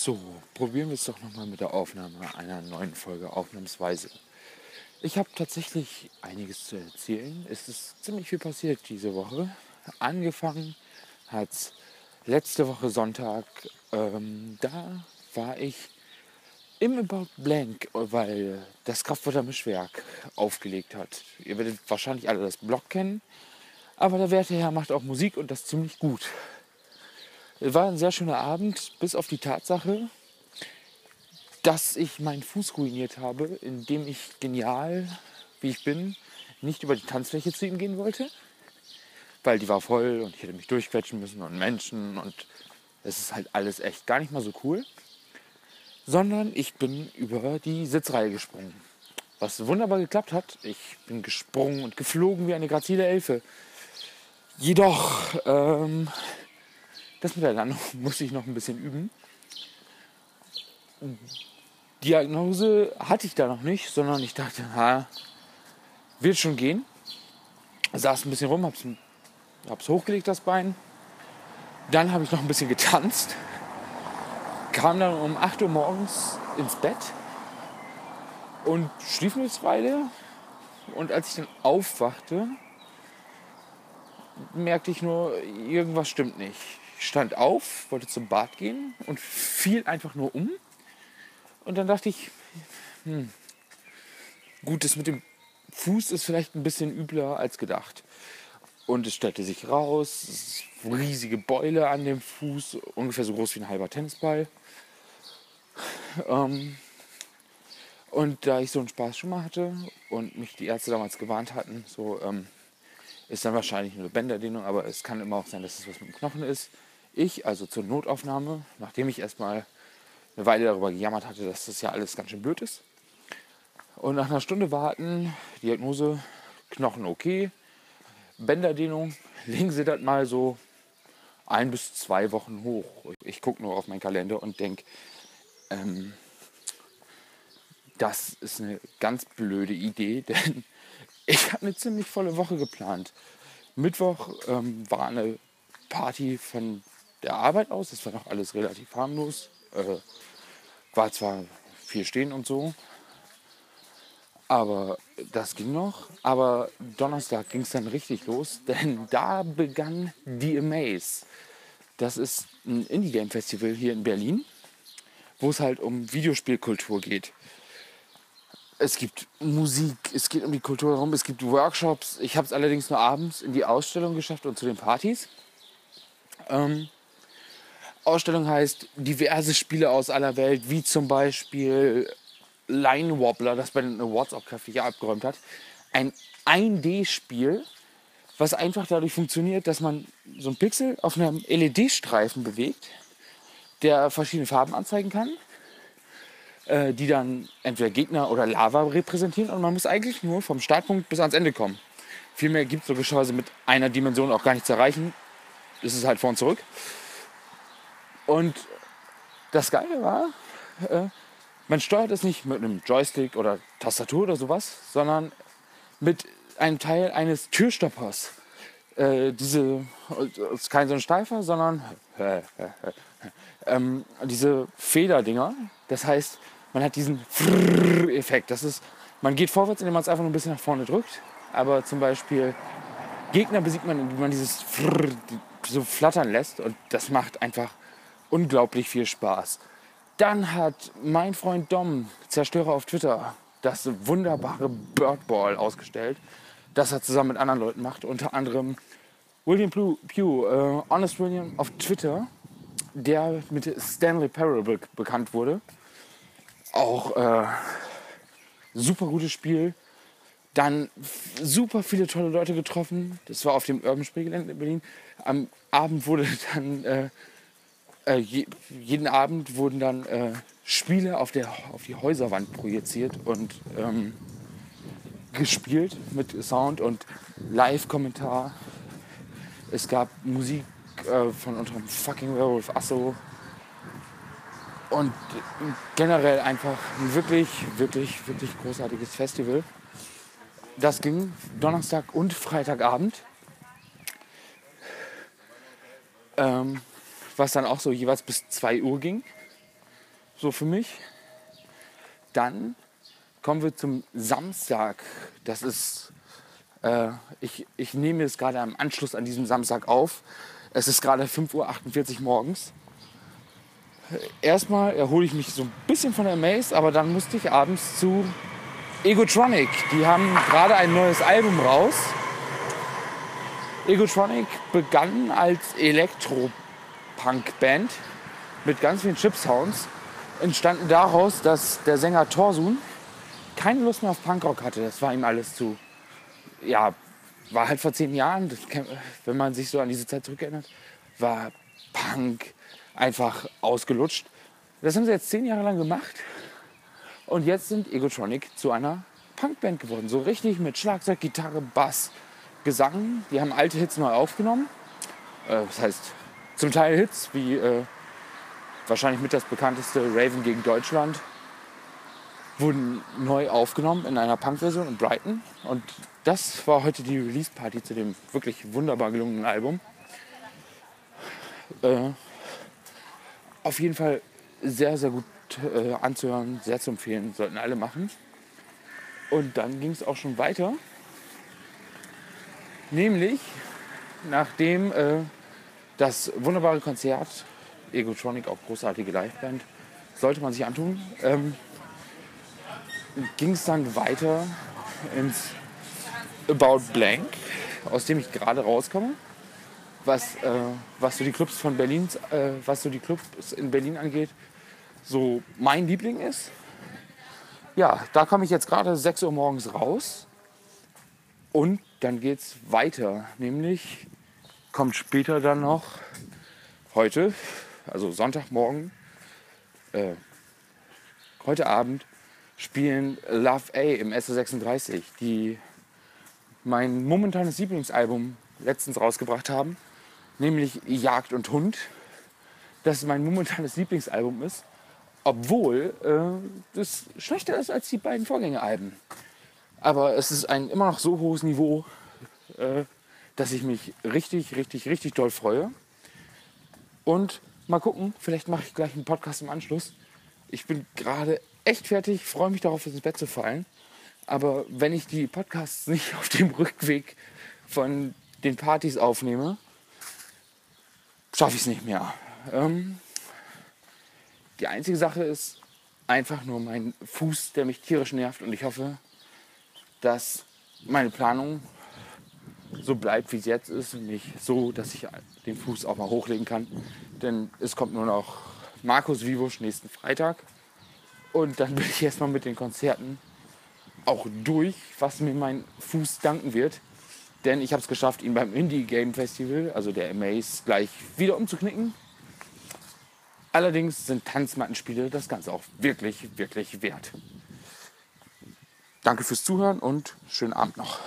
So, probieren wir es doch nochmal mit der Aufnahme einer neuen Folge Aufnahmsweise. Ich habe tatsächlich einiges zu erzählen. Es ist ziemlich viel passiert diese Woche. Angefangen hat es letzte Woche Sonntag. Ähm, da war ich im About Blank, weil das Kraftwassermischwerk aufgelegt hat. Ihr werdet wahrscheinlich alle das Blog kennen. Aber der werte Herr macht auch Musik und das ziemlich gut. Es war ein sehr schöner Abend, bis auf die Tatsache, dass ich meinen Fuß ruiniert habe, indem ich genial, wie ich bin, nicht über die Tanzfläche zu ihm gehen wollte, weil die war voll und ich hätte mich durchquetschen müssen und Menschen und es ist halt alles echt gar nicht mal so cool, sondern ich bin über die Sitzreihe gesprungen. Was wunderbar geklappt hat. Ich bin gesprungen und geflogen wie eine grazile Elfe. Jedoch ähm, das mit der Landung muss ich noch ein bisschen üben. Diagnose hatte ich da noch nicht, sondern ich dachte, ha, wird schon gehen. Saß ein bisschen rum, hab's, hab's hochgelegt, das Bein. Dann habe ich noch ein bisschen getanzt. Kam dann um 8 Uhr morgens ins Bett und schlief eine Weile. Und als ich dann aufwachte, merkte ich nur, irgendwas stimmt nicht. Ich stand auf, wollte zum Bad gehen und fiel einfach nur um. Und dann dachte ich, hm, gut, das mit dem Fuß ist vielleicht ein bisschen übler als gedacht. Und es stellte sich raus, es riesige Beule an dem Fuß, ungefähr so groß wie ein halber Tennisball. Ähm, und da ich so einen Spaß schon mal hatte und mich die Ärzte damals gewarnt hatten, so ähm, ist dann wahrscheinlich nur Bänderdehnung, aber es kann immer auch sein, dass es was mit dem Knochen ist ich also zur Notaufnahme, nachdem ich erstmal eine Weile darüber gejammert hatte, dass das ja alles ganz schön blöd ist. Und nach einer Stunde warten, Diagnose, Knochen okay, Bänderdehnung, legen Sie das mal so ein bis zwei Wochen hoch. Ich gucke nur auf meinen Kalender und denke, ähm, das ist eine ganz blöde Idee, denn ich habe eine ziemlich volle Woche geplant. Mittwoch ähm, war eine Party von der Arbeit aus. Das war noch alles relativ harmlos. Äh, war zwar viel stehen und so, aber das ging noch. Aber Donnerstag ging es dann richtig los, denn da begann die Amaze. Das ist ein Indie-Game-Festival hier in Berlin, wo es halt um Videospielkultur geht. Es gibt Musik, es geht um die Kultur herum, es gibt Workshops. Ich habe es allerdings nur abends in die Ausstellung geschafft und zu den Partys. Ähm, Ausstellung heißt diverse Spiele aus aller Welt, wie zum Beispiel Line Wobbler, das bei den Awards auch kräftig abgeräumt hat. Ein 1D-Spiel, was einfach dadurch funktioniert, dass man so ein Pixel auf einem LED-Streifen bewegt, der verschiedene Farben anzeigen kann, äh, die dann entweder Gegner oder Lava repräsentieren und man muss eigentlich nur vom Startpunkt bis ans Ende kommen. Vielmehr gibt es logischerweise mit einer Dimension auch gar nichts zu erreichen. Das ist halt vor und zurück. Und das Geile war, äh, man steuert es nicht mit einem Joystick oder Tastatur oder sowas, sondern mit einem Teil eines Türstoppers. Äh, diese ist kein so ein Steifer, sondern äh, ähm, diese Federdinger. Das heißt, man hat diesen Effekt. Das ist, man geht vorwärts, indem man es einfach nur ein bisschen nach vorne drückt. Aber zum Beispiel Gegner besiegt man, indem man dieses so flattern lässt. Und das macht einfach unglaublich viel Spaß. Dann hat mein Freund Dom, Zerstörer auf Twitter, das wunderbare Birdball ausgestellt, das er zusammen mit anderen Leuten macht. Unter anderem William Pugh, äh, Honest William auf Twitter, der mit Stanley Parable bekannt wurde. Auch äh, super gutes Spiel. Dann super viele tolle Leute getroffen. Das war auf dem Urban Spielgelände in Berlin. Am Abend wurde dann äh, äh, je, jeden Abend wurden dann äh, Spiele auf, der, auf die Häuserwand projiziert und ähm, gespielt mit Sound und Live-Kommentar. Es gab Musik äh, von unserem fucking Werewolf Asso. Und generell einfach ein wirklich, wirklich, wirklich großartiges Festival. Das ging Donnerstag und Freitagabend. Ähm, was dann auch so jeweils bis 2 Uhr ging. so für mich. Dann kommen wir zum Samstag. Das ist, äh, ich, ich nehme es gerade am Anschluss an diesem Samstag auf. Es ist gerade 5.48 Uhr morgens. Erstmal erhole ich mich so ein bisschen von der Maze, aber dann musste ich abends zu Egotronic. Die haben gerade ein neues Album raus. Egotronic begann als Elektro-Punk-Band mit ganz vielen Chip-Sounds. Entstanden daraus, dass der Sänger Torsun keine Lust mehr auf Punkrock hatte. Das war ihm alles zu. Ja, war halt vor zehn Jahren, wenn man sich so an diese Zeit zurückerinnert, war Punk einfach ausgelutscht. Das haben sie jetzt zehn Jahre lang gemacht. Und jetzt sind Egotronic zu einer Punkband geworden. So richtig mit Schlagzeug, Gitarre, Bass, Gesang. Die haben alte Hits neu aufgenommen. Äh, das heißt, zum Teil Hits wie äh, wahrscheinlich mit das bekannteste Raven gegen Deutschland wurden neu aufgenommen in einer Punk-Version in Brighton. Und das war heute die Release-Party zu dem wirklich wunderbar gelungenen Album. Äh, auf jeden Fall sehr, sehr gut äh, anzuhören, sehr zu empfehlen, sollten alle machen. Und dann ging es auch schon weiter. Nämlich, nachdem äh, das wunderbare Konzert, Egotronic, auch großartige Liveband, sollte man sich antun, ähm, ging es dann weiter ins About Blank, aus dem ich gerade rauskomme. Was, äh, was so die Clubs von Berlin, äh, was so die Clubs in Berlin angeht, so mein Liebling ist. Ja, da komme ich jetzt gerade 6 Uhr morgens raus und dann geht es weiter. Nämlich kommt später dann noch heute, also Sonntagmorgen, äh, heute Abend spielen Love A im S36, die mein momentanes Lieblingsalbum letztens rausgebracht haben, nämlich Jagd und Hund. Das mein momentanes Lieblingsalbum ist, obwohl äh, das schlechter ist als die beiden Vorgängeralben. Aber es ist ein immer noch so hohes Niveau, äh, dass ich mich richtig, richtig, richtig doll freue. Und mal gucken, vielleicht mache ich gleich einen Podcast im Anschluss. Ich bin gerade echt fertig, freue mich darauf, ins Bett zu fallen. Aber wenn ich die Podcasts nicht auf dem Rückweg von den Partys aufnehme, schaffe ich es nicht mehr. Ähm, die einzige Sache ist einfach nur mein Fuß, der mich tierisch nervt. Und ich hoffe, dass meine Planung so bleibt, wie es jetzt ist und nicht so, dass ich den Fuß auch mal hochlegen kann. Denn es kommt nur noch Markus Vivusch nächsten Freitag. Und dann bin ich erstmal mit den Konzerten auch durch, was mir mein Fuß danken wird. Denn ich habe es geschafft, ihn beim Indie Game Festival, also der Amaze, gleich wieder umzuknicken. Allerdings sind Tanzmattenspiele das Ganze auch wirklich, wirklich wert. Danke fürs Zuhören und schönen Abend noch.